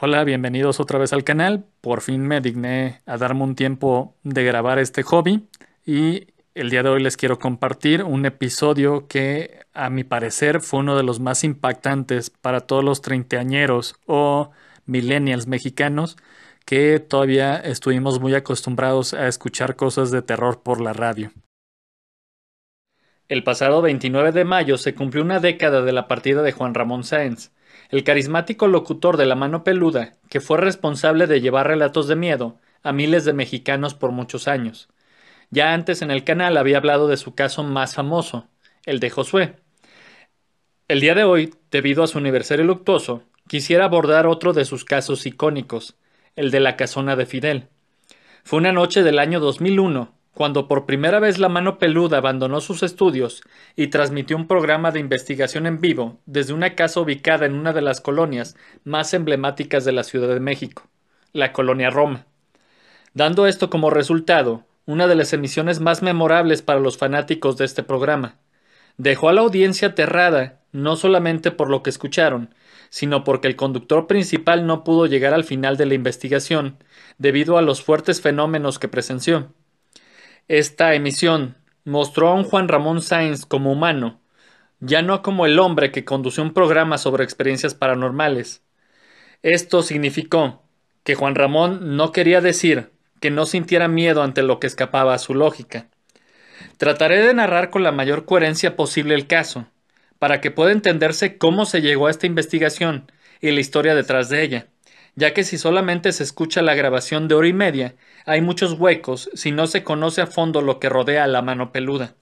Hola, bienvenidos otra vez al canal. Por fin me digné a darme un tiempo de grabar este hobby y el día de hoy les quiero compartir un episodio que a mi parecer fue uno de los más impactantes para todos los treintañeros o millennials mexicanos que todavía estuvimos muy acostumbrados a escuchar cosas de terror por la radio. El pasado 29 de mayo se cumplió una década de la partida de Juan Ramón Sáenz, el carismático locutor de La Mano Peluda, que fue responsable de llevar relatos de miedo a miles de mexicanos por muchos años. Ya antes en el canal había hablado de su caso más famoso, el de Josué. El día de hoy, debido a su aniversario luctuoso, quisiera abordar otro de sus casos icónicos, el de la casona de Fidel. Fue una noche del año 2001 cuando por primera vez la mano peluda abandonó sus estudios y transmitió un programa de investigación en vivo desde una casa ubicada en una de las colonias más emblemáticas de la Ciudad de México, la colonia Roma, dando esto como resultado una de las emisiones más memorables para los fanáticos de este programa. Dejó a la audiencia aterrada no solamente por lo que escucharon, sino porque el conductor principal no pudo llegar al final de la investigación debido a los fuertes fenómenos que presenció. Esta emisión mostró a un Juan Ramón Sáenz como humano, ya no como el hombre que condució un programa sobre experiencias paranormales. Esto significó que Juan Ramón no quería decir que no sintiera miedo ante lo que escapaba a su lógica. Trataré de narrar con la mayor coherencia posible el caso, para que pueda entenderse cómo se llegó a esta investigación y la historia detrás de ella ya que si solamente se escucha la grabación de hora y media, hay muchos huecos si no se conoce a fondo lo que rodea a la mano peluda.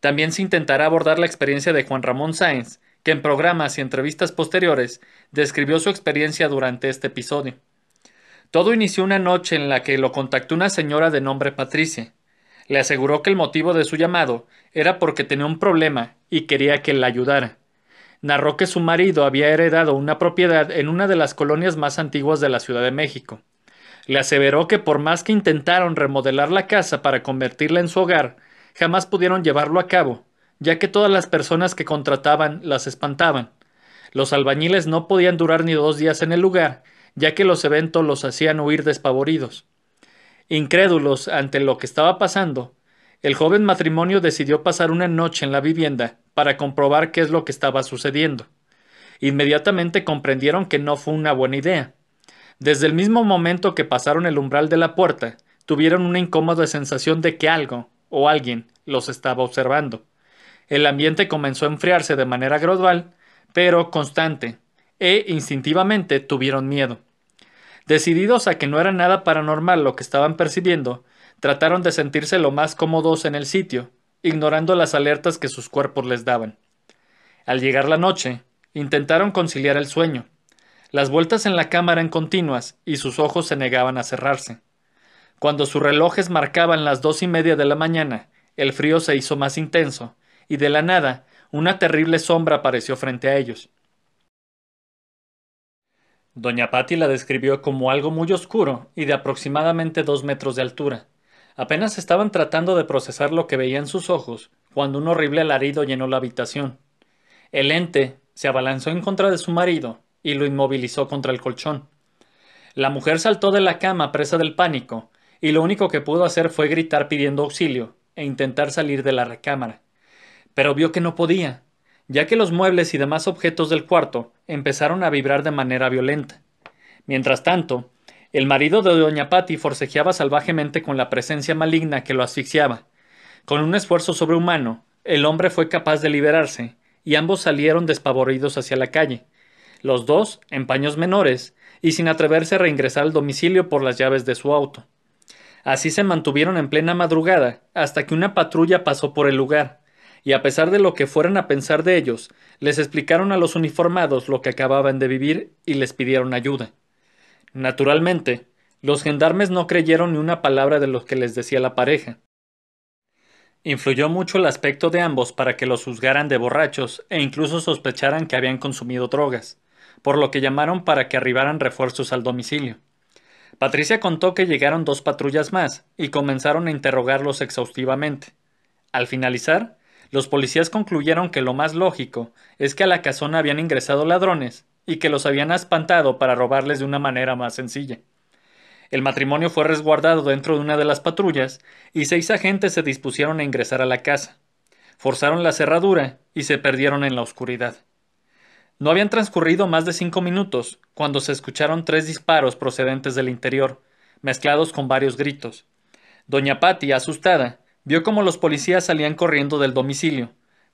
También se intentará abordar la experiencia de Juan Ramón Sáenz, que en programas y entrevistas posteriores describió su experiencia durante este episodio. Todo inició una noche en la que lo contactó una señora de nombre Patricia. Le aseguró que el motivo de su llamado era porque tenía un problema y quería que la ayudara narró que su marido había heredado una propiedad en una de las colonias más antiguas de la Ciudad de México. Le aseveró que por más que intentaron remodelar la casa para convertirla en su hogar, jamás pudieron llevarlo a cabo, ya que todas las personas que contrataban las espantaban. Los albañiles no podían durar ni dos días en el lugar, ya que los eventos los hacían huir despavoridos. Incrédulos ante lo que estaba pasando, el joven matrimonio decidió pasar una noche en la vivienda para comprobar qué es lo que estaba sucediendo. Inmediatamente comprendieron que no fue una buena idea. Desde el mismo momento que pasaron el umbral de la puerta, tuvieron una incómoda sensación de que algo o alguien los estaba observando. El ambiente comenzó a enfriarse de manera gradual, pero constante, e instintivamente tuvieron miedo. Decididos a que no era nada paranormal lo que estaban percibiendo, Trataron de sentirse lo más cómodos en el sitio, ignorando las alertas que sus cuerpos les daban. Al llegar la noche, intentaron conciliar el sueño. Las vueltas en la cama eran continuas y sus ojos se negaban a cerrarse. Cuando sus relojes marcaban las dos y media de la mañana, el frío se hizo más intenso, y de la nada una terrible sombra apareció frente a ellos. Doña Patti la describió como algo muy oscuro y de aproximadamente dos metros de altura, Apenas estaban tratando de procesar lo que veían sus ojos cuando un horrible alarido llenó la habitación. El ente se abalanzó en contra de su marido y lo inmovilizó contra el colchón. La mujer saltó de la cama presa del pánico y lo único que pudo hacer fue gritar pidiendo auxilio e intentar salir de la recámara. Pero vio que no podía, ya que los muebles y demás objetos del cuarto empezaron a vibrar de manera violenta. Mientras tanto, el marido de doña Patti forcejeaba salvajemente con la presencia maligna que lo asfixiaba. Con un esfuerzo sobrehumano, el hombre fue capaz de liberarse, y ambos salieron despavoridos hacia la calle, los dos en paños menores, y sin atreverse a reingresar al domicilio por las llaves de su auto. Así se mantuvieron en plena madrugada, hasta que una patrulla pasó por el lugar, y a pesar de lo que fueran a pensar de ellos, les explicaron a los uniformados lo que acababan de vivir y les pidieron ayuda. Naturalmente, los gendarmes no creyeron ni una palabra de lo que les decía la pareja. Influyó mucho el aspecto de ambos para que los juzgaran de borrachos e incluso sospecharan que habían consumido drogas, por lo que llamaron para que arribaran refuerzos al domicilio. Patricia contó que llegaron dos patrullas más y comenzaron a interrogarlos exhaustivamente. Al finalizar, los policías concluyeron que lo más lógico es que a la casona habían ingresado ladrones y que los habían espantado para robarles de una manera más sencilla. El matrimonio fue resguardado dentro de una de las patrullas y seis agentes se dispusieron a ingresar a la casa. Forzaron la cerradura y se perdieron en la oscuridad. No habían transcurrido más de cinco minutos cuando se escucharon tres disparos procedentes del interior, mezclados con varios gritos. Doña Patti, asustada, vio cómo los policías salían corriendo del domicilio,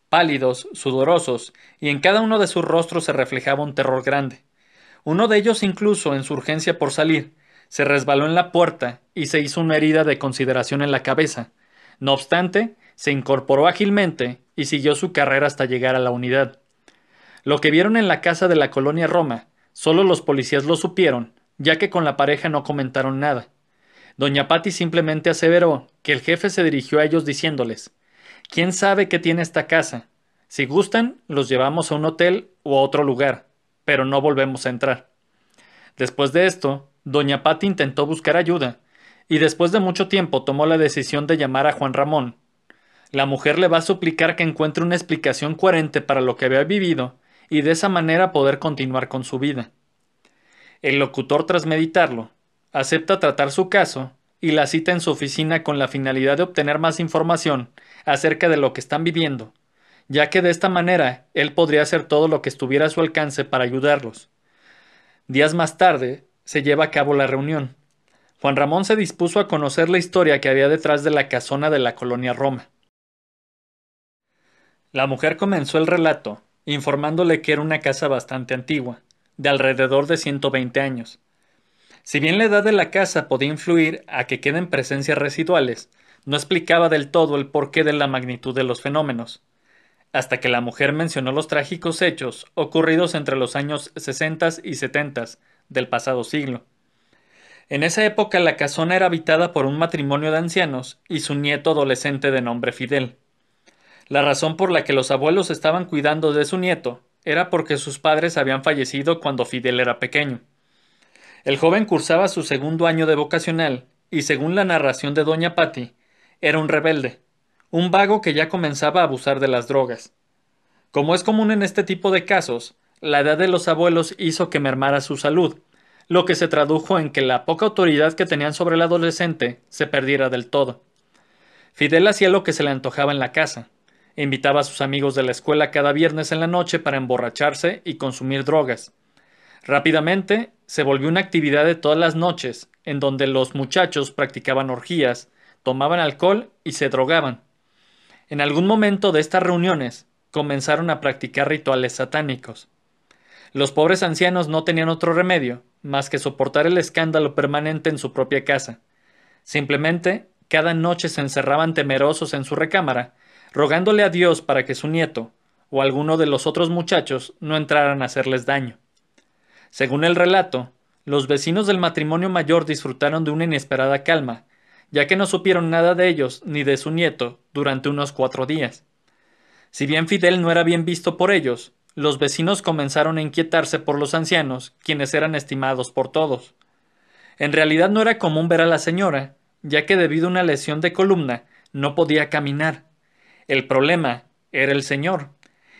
pálidos, sudorosos, y en cada uno de sus rostros se reflejaba un terror grande. Uno de ellos incluso, en su urgencia por salir, se resbaló en la puerta y se hizo una herida de consideración en la cabeza. No obstante, se incorporó ágilmente y siguió su carrera hasta llegar a la unidad. Lo que vieron en la casa de la colonia Roma, solo los policías lo supieron, ya que con la pareja no comentaron nada. Doña Patti simplemente aseveró que el jefe se dirigió a ellos diciéndoles ¿Quién sabe qué tiene esta casa? Si gustan, los llevamos a un hotel o a otro lugar, pero no volvemos a entrar. Después de esto, Doña Patti intentó buscar ayuda, y después de mucho tiempo tomó la decisión de llamar a Juan Ramón. La mujer le va a suplicar que encuentre una explicación coherente para lo que había vivido, y de esa manera poder continuar con su vida. El locutor, tras meditarlo, acepta tratar su caso y la cita en su oficina con la finalidad de obtener más información acerca de lo que están viviendo, ya que de esta manera él podría hacer todo lo que estuviera a su alcance para ayudarlos. Días más tarde, se lleva a cabo la reunión. Juan Ramón se dispuso a conocer la historia que había detrás de la casona de la colonia Roma. La mujer comenzó el relato, informándole que era una casa bastante antigua, de alrededor de 120 años. Si bien la edad de la casa podía influir a que queden presencias residuales, no explicaba del todo el porqué de la magnitud de los fenómenos, hasta que la mujer mencionó los trágicos hechos ocurridos entre los años 60 y 70 del pasado siglo. En esa época la casona era habitada por un matrimonio de ancianos y su nieto adolescente de nombre Fidel. La razón por la que los abuelos estaban cuidando de su nieto era porque sus padres habían fallecido cuando Fidel era pequeño. El joven cursaba su segundo año de vocacional y según la narración de doña Patti, era un rebelde, un vago que ya comenzaba a abusar de las drogas. Como es común en este tipo de casos, la edad de los abuelos hizo que mermara su salud, lo que se tradujo en que la poca autoridad que tenían sobre el adolescente se perdiera del todo. Fidel hacía lo que se le antojaba en la casa. Invitaba a sus amigos de la escuela cada viernes en la noche para emborracharse y consumir drogas. Rápidamente se volvió una actividad de todas las noches, en donde los muchachos practicaban orgías, tomaban alcohol y se drogaban. En algún momento de estas reuniones comenzaron a practicar rituales satánicos. Los pobres ancianos no tenían otro remedio más que soportar el escándalo permanente en su propia casa. Simplemente, cada noche se encerraban temerosos en su recámara, rogándole a Dios para que su nieto, o alguno de los otros muchachos, no entraran a hacerles daño. Según el relato, los vecinos del matrimonio mayor disfrutaron de una inesperada calma, ya que no supieron nada de ellos ni de su nieto durante unos cuatro días. Si bien Fidel no era bien visto por ellos, los vecinos comenzaron a inquietarse por los ancianos, quienes eran estimados por todos. En realidad no era común ver a la señora, ya que debido a una lesión de columna no podía caminar. El problema era el señor.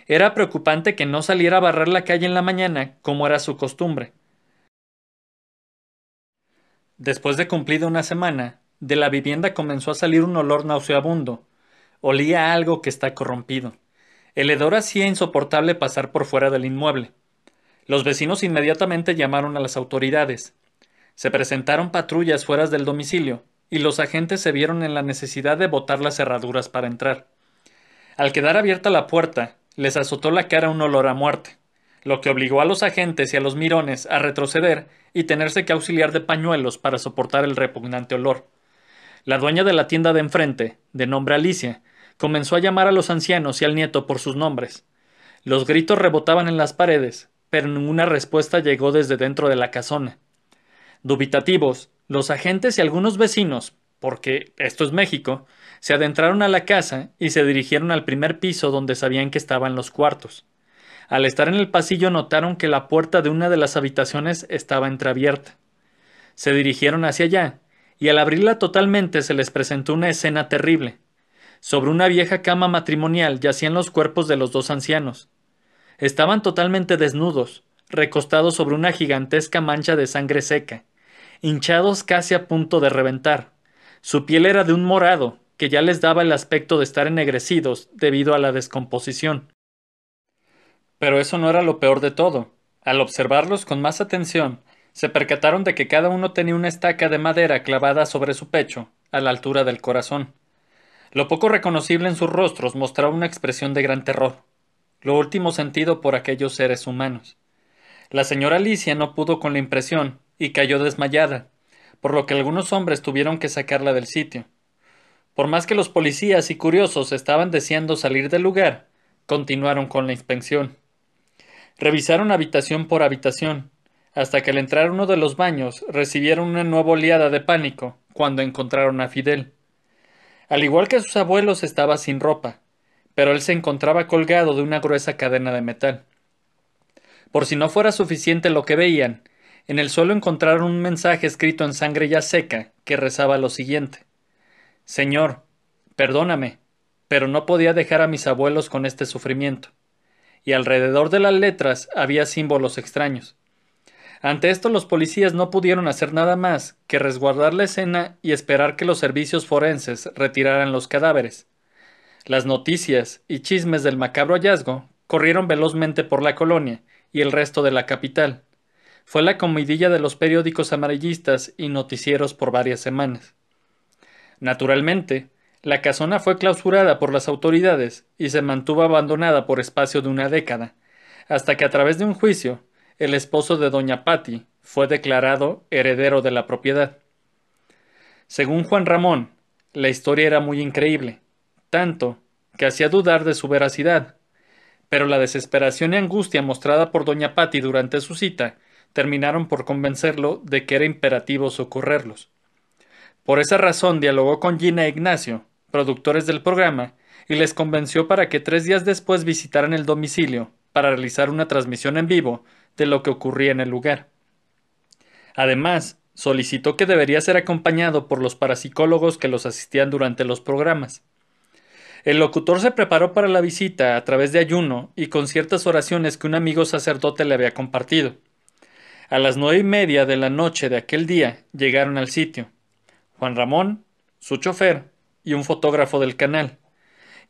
Era preocupante que no saliera a barrer la calle en la mañana, como era su costumbre. Después de cumplida una semana, de la vivienda comenzó a salir un olor nauseabundo. Olía algo que está corrompido. El hedor hacía insoportable pasar por fuera del inmueble. Los vecinos inmediatamente llamaron a las autoridades. Se presentaron patrullas fuera del domicilio, y los agentes se vieron en la necesidad de botar las cerraduras para entrar. Al quedar abierta la puerta, les azotó la cara un olor a muerte, lo que obligó a los agentes y a los mirones a retroceder y tenerse que auxiliar de pañuelos para soportar el repugnante olor. La dueña de la tienda de enfrente, de nombre Alicia, comenzó a llamar a los ancianos y al nieto por sus nombres. Los gritos rebotaban en las paredes, pero ninguna respuesta llegó desde dentro de la casona. Dubitativos, los agentes y algunos vecinos, porque esto es México, se adentraron a la casa y se dirigieron al primer piso donde sabían que estaban los cuartos. Al estar en el pasillo notaron que la puerta de una de las habitaciones estaba entreabierta. Se dirigieron hacia allá, y al abrirla totalmente se les presentó una escena terrible. Sobre una vieja cama matrimonial yacían los cuerpos de los dos ancianos. Estaban totalmente desnudos, recostados sobre una gigantesca mancha de sangre seca, hinchados casi a punto de reventar. Su piel era de un morado, que ya les daba el aspecto de estar ennegrecidos debido a la descomposición. Pero eso no era lo peor de todo. Al observarlos con más atención, se percataron de que cada uno tenía una estaca de madera clavada sobre su pecho, a la altura del corazón. Lo poco reconocible en sus rostros mostraba una expresión de gran terror, lo último sentido por aquellos seres humanos. La señora Alicia no pudo con la impresión y cayó desmayada, por lo que algunos hombres tuvieron que sacarla del sitio. Por más que los policías y curiosos estaban deseando salir del lugar, continuaron con la inspección. Revisaron habitación por habitación, hasta que al entrar uno de los baños recibieron una nueva oleada de pánico cuando encontraron a Fidel. Al igual que sus abuelos estaba sin ropa, pero él se encontraba colgado de una gruesa cadena de metal. Por si no fuera suficiente lo que veían, en el suelo encontraron un mensaje escrito en sangre ya seca que rezaba lo siguiente Señor, perdóname, pero no podía dejar a mis abuelos con este sufrimiento. Y alrededor de las letras había símbolos extraños. Ante esto los policías no pudieron hacer nada más que resguardar la escena y esperar que los servicios forenses retiraran los cadáveres. Las noticias y chismes del macabro hallazgo corrieron velozmente por la colonia y el resto de la capital. Fue la comidilla de los periódicos amarillistas y noticieros por varias semanas. Naturalmente, la casona fue clausurada por las autoridades y se mantuvo abandonada por espacio de una década, hasta que a través de un juicio el esposo de doña Patti fue declarado heredero de la propiedad. Según Juan Ramón, la historia era muy increíble, tanto que hacía dudar de su veracidad, pero la desesperación y angustia mostrada por doña Patti durante su cita terminaron por convencerlo de que era imperativo socorrerlos. Por esa razón dialogó con Gina e Ignacio, productores del programa, y les convenció para que tres días después visitaran el domicilio para realizar una transmisión en vivo de lo que ocurría en el lugar. Además, solicitó que debería ser acompañado por los parapsicólogos que los asistían durante los programas. El locutor se preparó para la visita a través de ayuno y con ciertas oraciones que un amigo sacerdote le había compartido. A las nueve y media de la noche de aquel día llegaron al sitio. Juan Ramón, su chofer y un fotógrafo del canal.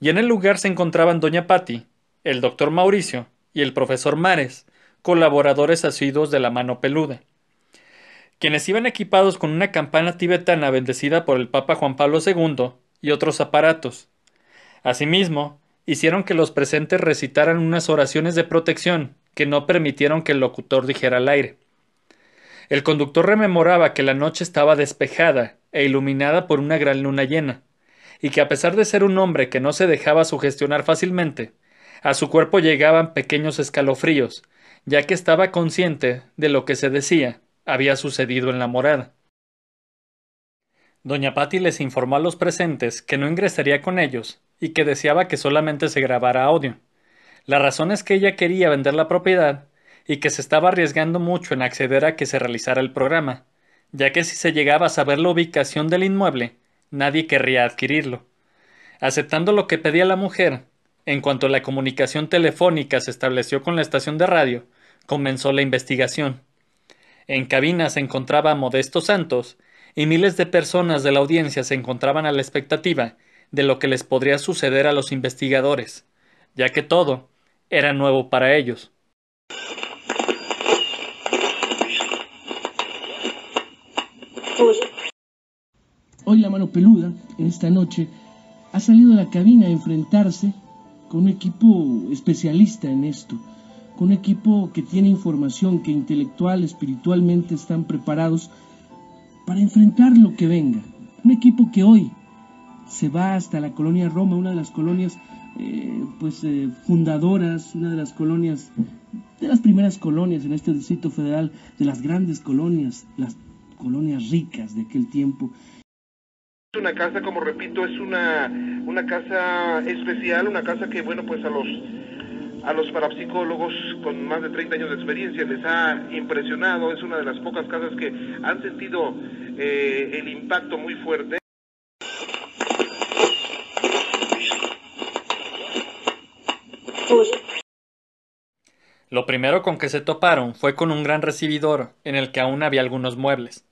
Y en el lugar se encontraban doña Patti, el doctor Mauricio y el profesor Mares, colaboradores asiduos de la mano peluda, quienes iban equipados con una campana tibetana bendecida por el Papa Juan Pablo II y otros aparatos. Asimismo, hicieron que los presentes recitaran unas oraciones de protección que no permitieron que el locutor dijera al aire. El conductor rememoraba que la noche estaba despejada e iluminada por una gran luna llena, y que a pesar de ser un hombre que no se dejaba sugestionar fácilmente, a su cuerpo llegaban pequeños escalofríos, ya que estaba consciente de lo que se decía había sucedido en la morada. Doña Patti les informó a los presentes que no ingresaría con ellos y que deseaba que solamente se grabara audio. La razón es que ella quería vender la propiedad y que se estaba arriesgando mucho en acceder a que se realizara el programa, ya que si se llegaba a saber la ubicación del inmueble, nadie querría adquirirlo. Aceptando lo que pedía la mujer, en cuanto la comunicación telefónica se estableció con la estación de radio, comenzó la investigación. En cabina se encontraba Modesto Santos, y miles de personas de la audiencia se encontraban a la expectativa de lo que les podría suceder a los investigadores, ya que todo era nuevo para ellos. Hoy la mano peluda, en esta noche, ha salido de la cabina a enfrentarse con un equipo especialista en esto con un equipo que tiene información, que intelectual, espiritualmente están preparados para enfrentar lo que venga. Un equipo que hoy se va hasta la colonia Roma, una de las colonias eh, pues eh, fundadoras, una de las colonias, de las primeras colonias en este Distrito Federal, de las grandes colonias, las colonias ricas de aquel tiempo. Una casa, como repito, es una, una casa especial, una casa que, bueno, pues a los a los parapsicólogos con más de 30 años de experiencia les ha impresionado, es una de las pocas casas que han sentido eh, el impacto muy fuerte. Lo primero con que se toparon fue con un gran recibidor en el que aún había algunos muebles.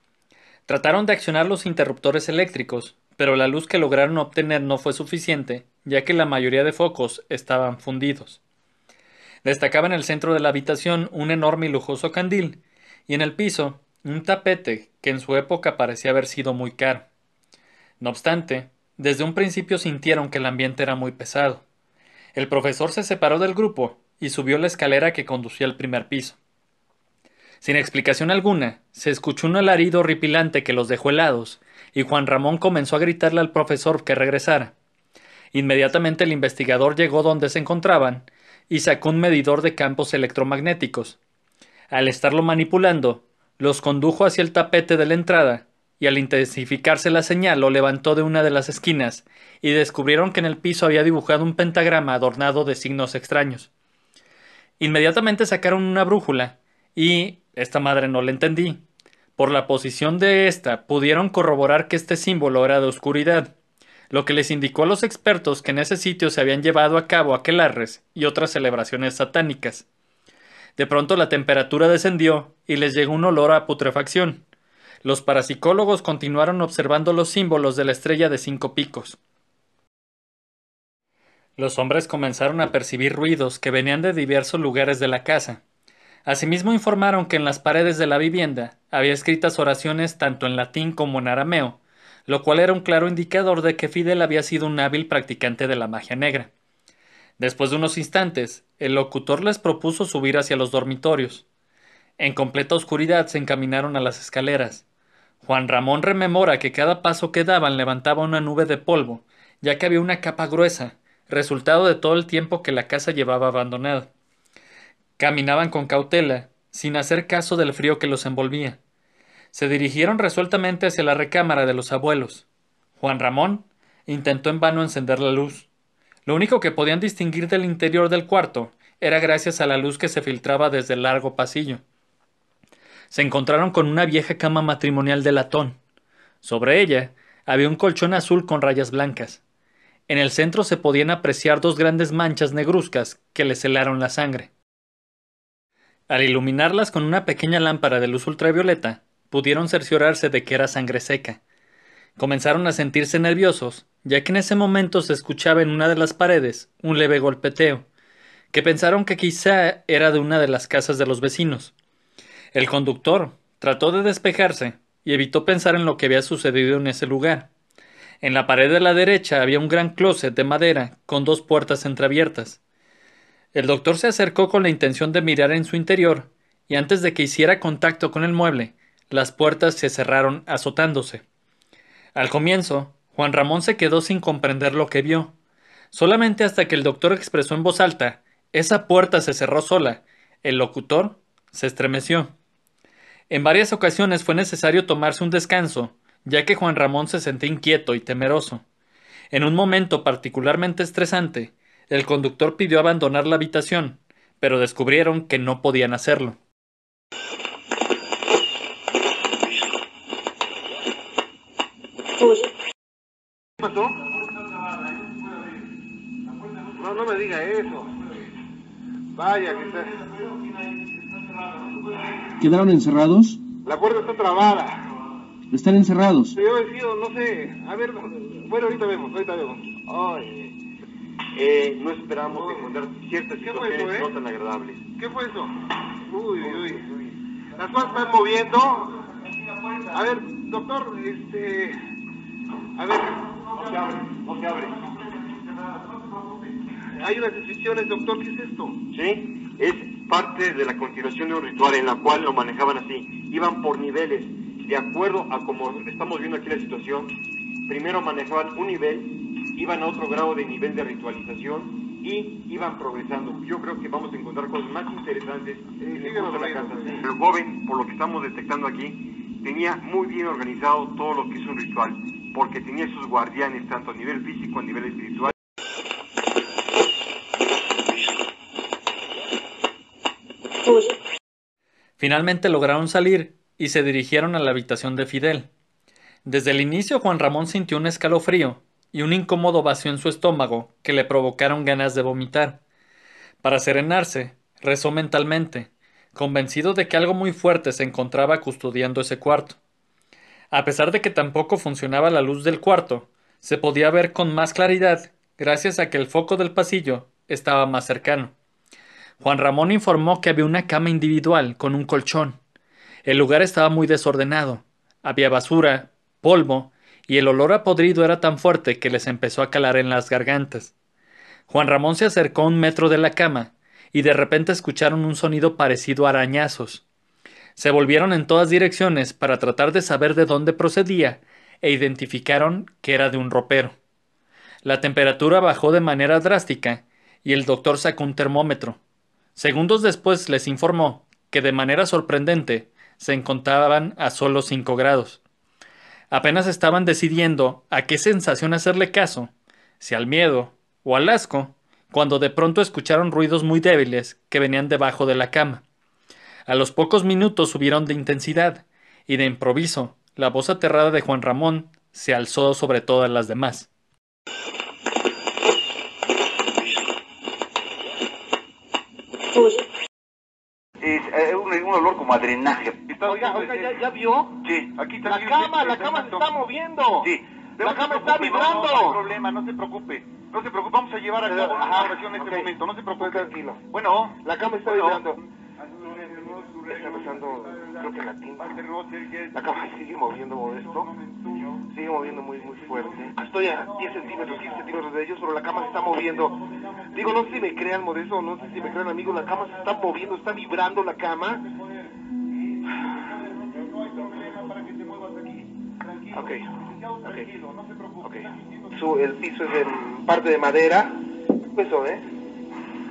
Trataron de accionar los interruptores eléctricos, pero la luz que lograron obtener no fue suficiente, ya que la mayoría de focos estaban fundidos. Destacaba en el centro de la habitación un enorme y lujoso candil, y en el piso un tapete que en su época parecía haber sido muy caro. No obstante, desde un principio sintieron que el ambiente era muy pesado. El profesor se separó del grupo y subió la escalera que conducía al primer piso. Sin explicación alguna, se escuchó un alarido horripilante que los dejó helados, y Juan Ramón comenzó a gritarle al profesor que regresara. Inmediatamente el investigador llegó donde se encontraban y sacó un medidor de campos electromagnéticos. Al estarlo manipulando, los condujo hacia el tapete de la entrada, y al intensificarse la señal lo levantó de una de las esquinas, y descubrieron que en el piso había dibujado un pentagrama adornado de signos extraños. Inmediatamente sacaron una brújula, y esta madre no la entendí. Por la posición de esta pudieron corroborar que este símbolo era de oscuridad, lo que les indicó a los expertos que en ese sitio se habían llevado a cabo aquelarres y otras celebraciones satánicas. De pronto la temperatura descendió y les llegó un olor a putrefacción. Los parapsicólogos continuaron observando los símbolos de la estrella de cinco picos. Los hombres comenzaron a percibir ruidos que venían de diversos lugares de la casa. Asimismo informaron que en las paredes de la vivienda había escritas oraciones tanto en latín como en arameo, lo cual era un claro indicador de que Fidel había sido un hábil practicante de la magia negra. Después de unos instantes, el locutor les propuso subir hacia los dormitorios. En completa oscuridad se encaminaron a las escaleras. Juan Ramón rememora que cada paso que daban levantaba una nube de polvo, ya que había una capa gruesa, resultado de todo el tiempo que la casa llevaba abandonada. Caminaban con cautela, sin hacer caso del frío que los envolvía. Se dirigieron resueltamente hacia la recámara de los abuelos. Juan Ramón intentó en vano encender la luz. Lo único que podían distinguir del interior del cuarto era gracias a la luz que se filtraba desde el largo pasillo. Se encontraron con una vieja cama matrimonial de latón. Sobre ella había un colchón azul con rayas blancas. En el centro se podían apreciar dos grandes manchas negruzcas que le celaron la sangre. Al iluminarlas con una pequeña lámpara de luz ultravioleta, pudieron cerciorarse de que era sangre seca. Comenzaron a sentirse nerviosos, ya que en ese momento se escuchaba en una de las paredes un leve golpeteo, que pensaron que quizá era de una de las casas de los vecinos. El conductor trató de despejarse y evitó pensar en lo que había sucedido en ese lugar. En la pared de la derecha había un gran closet de madera con dos puertas entreabiertas. El doctor se acercó con la intención de mirar en su interior, y antes de que hiciera contacto con el mueble, las puertas se cerraron azotándose. Al comienzo, Juan Ramón se quedó sin comprender lo que vio. Solamente hasta que el doctor expresó en voz alta Esa puerta se cerró sola. El locutor se estremeció. En varias ocasiones fue necesario tomarse un descanso, ya que Juan Ramón se sentía inquieto y temeroso. En un momento particularmente estresante, el conductor pidió abandonar la habitación, pero descubrieron que no podían hacerlo. ¿Qué pasó? No, no me diga eso. Vaya, que está... ¿Quedaron encerrados? La puerta está trabada. Están encerrados. Yo he sido, no sé. A ver, bueno, ahorita vemos, ahorita vemos. Ay, Eh, no esperamos encontrar ciertas ¿Qué fue situaciones eso, eh? no tan agradables. ¿qué fue eso? Uy, uy, uy. Las cosas están moviendo. A ver, doctor, este... A ver, No se abre, no se abre. hay unas inscripciones, doctor, ¿qué es esto? ¿Sí? Es parte de la continuación de un ritual en la cual lo manejaban así. Iban por niveles. De acuerdo a como estamos viendo aquí la situación, primero manejaban un nivel, iban a otro grado de nivel de ritualización y iban progresando. Yo creo que vamos a encontrar cosas más interesantes en el curso de la casa. El joven, por lo que estamos detectando aquí, tenía muy bien organizado todo lo que es un ritual, porque tenía sus guardianes tanto a nivel físico, a nivel espiritual. Finalmente lograron salir y se dirigieron a la habitación de Fidel. Desde el inicio Juan Ramón sintió un escalofrío y un incómodo vacío en su estómago que le provocaron ganas de vomitar. Para serenarse, rezó mentalmente, convencido de que algo muy fuerte se encontraba custodiando ese cuarto. A pesar de que tampoco funcionaba la luz del cuarto, se podía ver con más claridad gracias a que el foco del pasillo estaba más cercano. Juan Ramón informó que había una cama individual con un colchón. El lugar estaba muy desordenado. Había basura, polvo, y el olor a podrido era tan fuerte que les empezó a calar en las gargantas. Juan Ramón se acercó a un metro de la cama, y de repente escucharon un sonido parecido a arañazos. Se volvieron en todas direcciones para tratar de saber de dónde procedía, e identificaron que era de un ropero. La temperatura bajó de manera drástica, y el doctor sacó un termómetro. Segundos después les informó que de manera sorprendente se encontraban a solo cinco grados. Apenas estaban decidiendo a qué sensación hacerle caso, si al miedo o al asco, cuando de pronto escucharon ruidos muy débiles que venían debajo de la cama. A los pocos minutos subieron de intensidad, y de improviso, la voz aterrada de Juan Ramón se alzó sobre todas las demás. Es eh, un, un olor como a drenaje. Oiga, oiga, ¿ya, ¿ya vio? Sí, aquí está. La cama, la cama se está moviendo. Sí. La no se cama está preocupe, no, vibrando. No, hay problema, no se preocupe. No se preocupe, vamos a llevar a cabo una oración en este momento. No se preocupe. Tranquilo. Bueno. La cama está bueno. vibrando. Está empezando, creo que la timba. La cama sigue moviendo modesto. Sigue moviendo muy, muy fuerte. Estoy a 10 centímetros, 15 centímetros de ellos, pero la cama se está moviendo. Digo, no sé si me crean, Modesto, no sé si me crean, amigos, la cama se está moviendo, está vibrando la cama. Ok, ok, ok. Su, el piso es de parte de madera. Eso, ¿eh?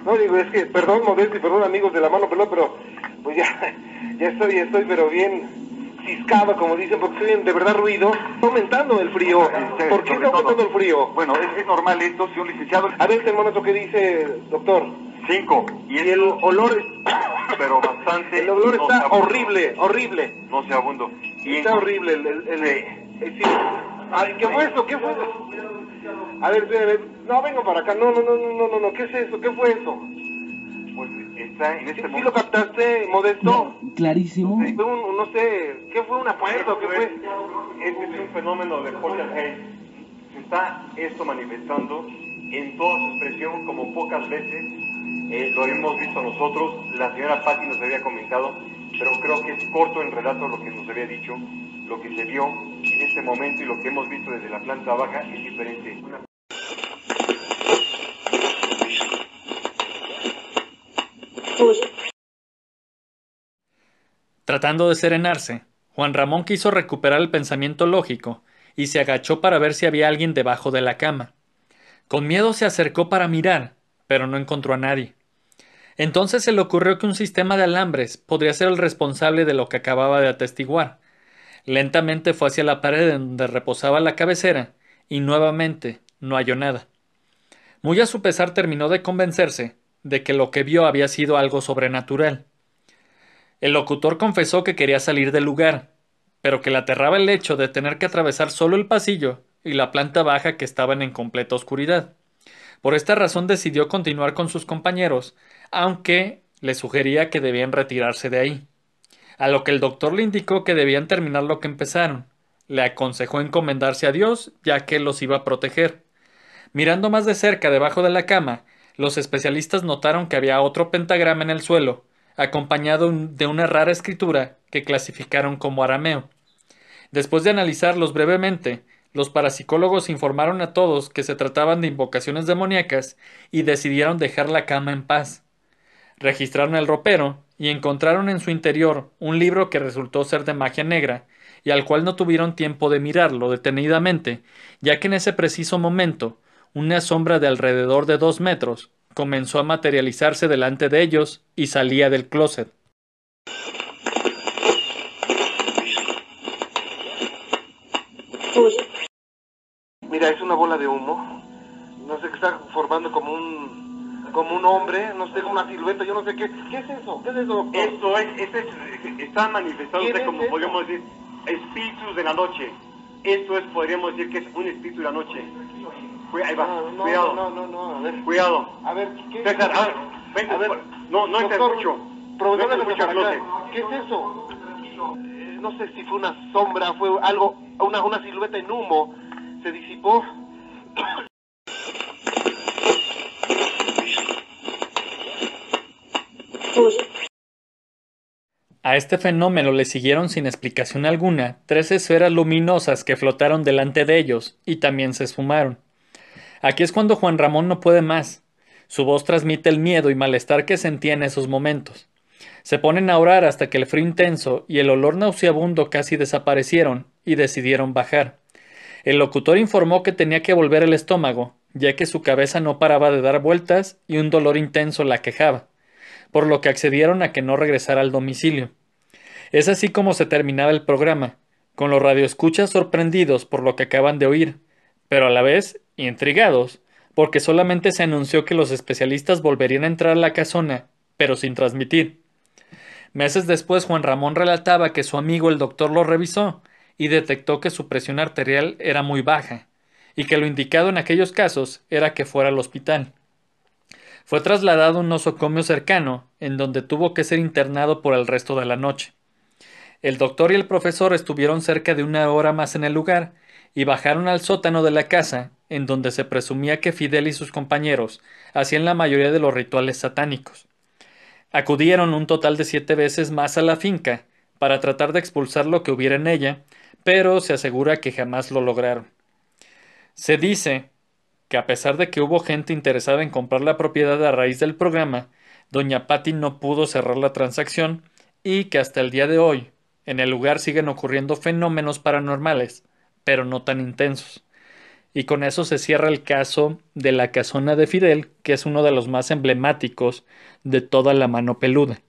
No, digo, es que, perdón, Modesto, y perdón, amigos de la mano pelota, pero pues ya, ya estoy, estoy, pero bien ciscado, como dicen, porque estoy en de verdad ruido. Aumentando el frío. ¿Por qué está todo- aumentando el frío? Bueno, es, es normal esto, señor licenciado. A ver, el termómetro que dice, doctor. Cinco. Y, Y el olor, pero bastante. el olor está horrible, horrible. Nauseabundo. Y Está horrible el, el, el- el- sí. Ay, ¿qué fue eso? ¿Qué fue eso? A ver, espérame. no, vengo para acá, no, no, no, no, no, no, no, ¿qué es eso? ¿Qué fue eso? Está en ¿Sí, este sí momento. lo captaste, Modesto? Clarísimo. Fue un, no sé, ¿qué fue? ¿Una puerta o qué fue? Este es un fenómeno de poltergeist. Se está esto manifestando en toda su expresión como pocas veces eh, lo hemos visto nosotros. La señora Patti nos había comentado, pero creo que es corto en relato lo que nos había dicho. Lo que se vio en este momento y lo que hemos visto desde la planta baja es diferente. Tratando de serenarse, Juan Ramón quiso recuperar el pensamiento lógico y se agachó para ver si había alguien debajo de la cama. Con miedo se acercó para mirar, pero no encontró a nadie. Entonces se le ocurrió que un sistema de alambres podría ser el responsable de lo que acababa de atestiguar. Lentamente fue hacia la pared donde reposaba la cabecera y nuevamente no halló nada. Muy a su pesar terminó de convencerse de que lo que vio había sido algo sobrenatural. El locutor confesó que quería salir del lugar, pero que le aterraba el hecho de tener que atravesar solo el pasillo y la planta baja que estaban en completa oscuridad. Por esta razón decidió continuar con sus compañeros, aunque le sugería que debían retirarse de ahí. A lo que el doctor le indicó que debían terminar lo que empezaron. Le aconsejó encomendarse a Dios, ya que los iba a proteger. Mirando más de cerca debajo de la cama, los especialistas notaron que había otro pentagrama en el suelo, acompañado de una rara escritura que clasificaron como arameo. Después de analizarlos brevemente, los parapsicólogos informaron a todos que se trataban de invocaciones demoníacas y decidieron dejar la cama en paz. Registraron el ropero y encontraron en su interior un libro que resultó ser de magia negra y al cual no tuvieron tiempo de mirarlo detenidamente, ya que en ese preciso momento una sombra de alrededor de dos metros comenzó a materializarse delante de ellos y salía del closet. Mira, es una bola de humo. No sé qué está formando como un como un hombre, no sé, como una silueta, yo no sé qué. ¿Qué es eso? ¿Qué es eso, doctor? Esto es, este es- está manifestándose ¿Quién es como podríamos decir, espíritus de la noche. Esto es, podríamos decir que es un espíritu de la noche. Cu- ahí va, No, no, cuidado, no, no, no, a ver. cuidado. A ver, ¿qué? César, a ver, Vente, A ver, no, no te escucho. Profesor, no escucho. ¿Qué es eso? Eh, no sé si fue una sombra, fue algo, una, una silueta en humo. Se disipó. A este fenómeno le siguieron sin explicación alguna tres esferas luminosas que flotaron delante de ellos y también se esfumaron. Aquí es cuando Juan Ramón no puede más. Su voz transmite el miedo y malestar que sentía en esos momentos. Se ponen a orar hasta que el frío intenso y el olor nauseabundo casi desaparecieron y decidieron bajar. El locutor informó que tenía que volver el estómago, ya que su cabeza no paraba de dar vueltas y un dolor intenso la quejaba, por lo que accedieron a que no regresara al domicilio. Es así como se terminaba el programa, con los radioescuchas sorprendidos por lo que acaban de oír, pero a la vez intrigados, porque solamente se anunció que los especialistas volverían a entrar a la casona, pero sin transmitir. Meses después Juan Ramón relataba que su amigo el doctor lo revisó y detectó que su presión arterial era muy baja, y que lo indicado en aquellos casos era que fuera al hospital. Fue trasladado a un nosocomio cercano, en donde tuvo que ser internado por el resto de la noche. El doctor y el profesor estuvieron cerca de una hora más en el lugar y bajaron al sótano de la casa, en donde se presumía que Fidel y sus compañeros hacían la mayoría de los rituales satánicos. Acudieron un total de siete veces más a la finca para tratar de expulsar lo que hubiera en ella, pero se asegura que jamás lo lograron. Se dice que a pesar de que hubo gente interesada en comprar la propiedad a raíz del programa, doña Patti no pudo cerrar la transacción y que hasta el día de hoy en el lugar siguen ocurriendo fenómenos paranormales, pero no tan intensos. Y con eso se cierra el caso de la casona de Fidel, que es uno de los más emblemáticos de toda la mano peluda.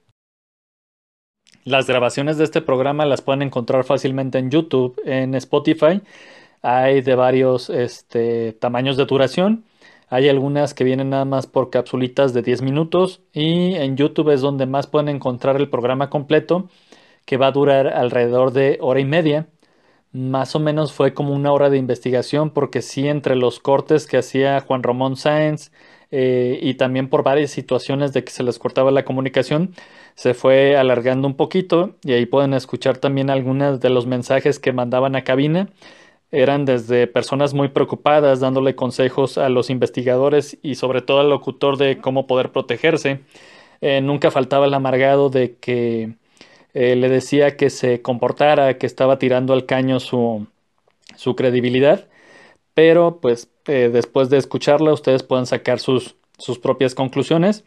Las grabaciones de este programa las pueden encontrar fácilmente en YouTube, en Spotify. Hay de varios este, tamaños de duración. Hay algunas que vienen nada más por capsulitas de 10 minutos y en YouTube es donde más pueden encontrar el programa completo que va a durar alrededor de hora y media. Más o menos fue como una hora de investigación porque sí entre los cortes que hacía Juan Ramón Sáenz eh, y también por varias situaciones de que se les cortaba la comunicación, se fue alargando un poquito y ahí pueden escuchar también algunos de los mensajes que mandaban a cabina. Eran desde personas muy preocupadas dándole consejos a los investigadores y sobre todo al locutor de cómo poder protegerse. Eh, nunca faltaba el amargado de que eh, le decía que se comportara, que estaba tirando al caño su, su credibilidad, pero pues eh, después de escucharla ustedes pueden sacar sus, sus propias conclusiones.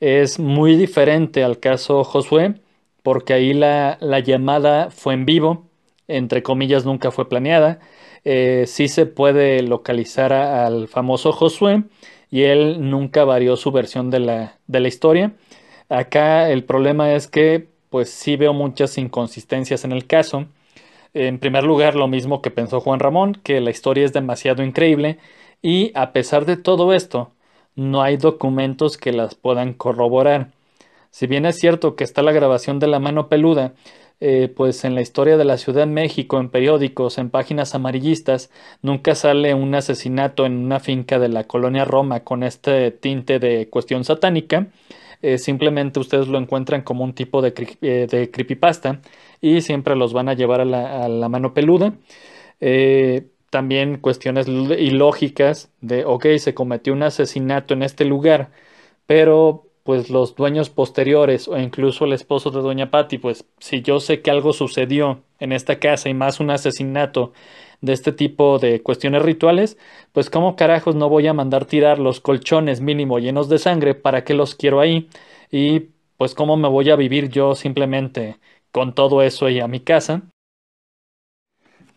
Es muy diferente al caso Josué, porque ahí la, la llamada fue en vivo, entre comillas nunca fue planeada. Eh, sí se puede localizar al famoso Josué y él nunca varió su versión de la, de la historia. Acá el problema es que pues sí veo muchas inconsistencias en el caso. En primer lugar, lo mismo que pensó Juan Ramón, que la historia es demasiado increíble y a pesar de todo esto, no hay documentos que las puedan corroborar. Si bien es cierto que está la grabación de la mano peluda, eh, pues en la historia de la Ciudad de México, en periódicos, en páginas amarillistas, nunca sale un asesinato en una finca de la colonia Roma con este tinte de cuestión satánica. Eh, simplemente ustedes lo encuentran como un tipo de, eh, de, creepypasta y siempre los van a llevar a la, mano peluda. Eh, también cuestiones ilógicas de, ok, se cometió un asesinato en este lugar, pero pues los dueños posteriores o incluso el esposo de doña Patti, pues si yo sé que algo sucedió en esta casa y más un asesinato de este tipo de cuestiones rituales, pues cómo carajos no voy a mandar tirar los colchones mínimo llenos de sangre, para qué los quiero ahí y pues cómo me voy a vivir yo simplemente con todo eso y a mi casa.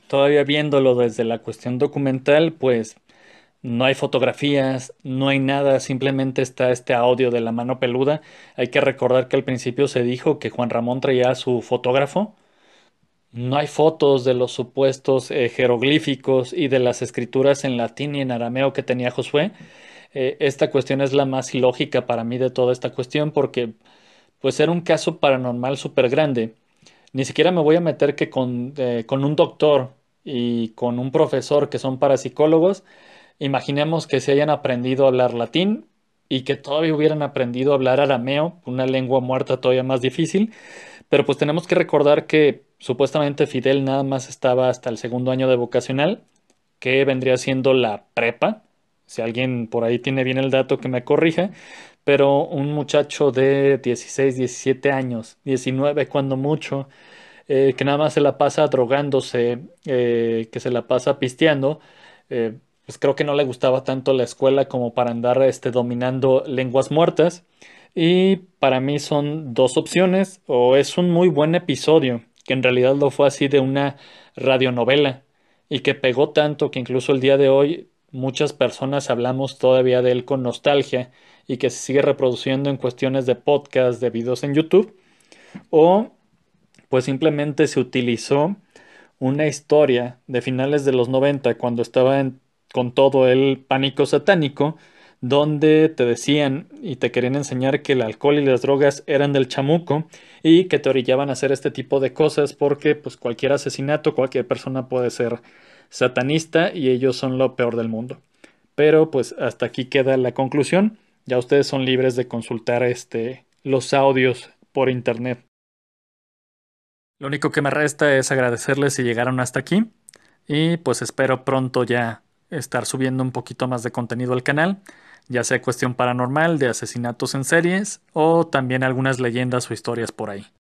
Todavía viéndolo desde la cuestión documental, pues no hay fotografías, no hay nada, simplemente está este audio de la mano peluda. Hay que recordar que al principio se dijo que Juan Ramón traía a su fotógrafo. No hay fotos de los supuestos eh, jeroglíficos y de las escrituras en latín y en arameo que tenía Josué. Eh, esta cuestión es la más ilógica para mí de toda esta cuestión porque pues era un caso paranormal súper grande. Ni siquiera me voy a meter que con, eh, con un doctor y con un profesor que son parapsicólogos, imaginemos que se hayan aprendido a hablar latín y que todavía hubieran aprendido a hablar arameo, una lengua muerta todavía más difícil. Pero pues tenemos que recordar que supuestamente Fidel nada más estaba hasta el segundo año de vocacional, que vendría siendo la prepa. Si alguien por ahí tiene bien el dato que me corrija, pero un muchacho de 16, 17 años, 19 cuando mucho, eh, que nada más se la pasa drogándose, eh, que se la pasa pisteando, eh, pues creo que no le gustaba tanto la escuela como para andar este, dominando lenguas muertas. Y para mí son dos opciones, o es un muy buen episodio, que en realidad lo fue así de una radionovela, y que pegó tanto que incluso el día de hoy muchas personas hablamos todavía de él con nostalgia y que se sigue reproduciendo en cuestiones de podcast, de videos en YouTube, o pues simplemente se utilizó una historia de finales de los 90 cuando estaba con todo el pánico satánico, donde te decían y te querían enseñar que el alcohol y las drogas eran del chamuco y que te orillaban a hacer este tipo de cosas porque pues cualquier asesinato, cualquier persona puede ser satanista y ellos son lo peor del mundo. Pero pues hasta aquí queda la conclusión. Ya ustedes son libres de consultar este los audios por internet. Lo único que me resta es agradecerles si llegaron hasta aquí y pues espero pronto ya estar subiendo un poquito más de contenido al canal, ya sea cuestión paranormal, de asesinatos en series o también algunas leyendas o historias por ahí.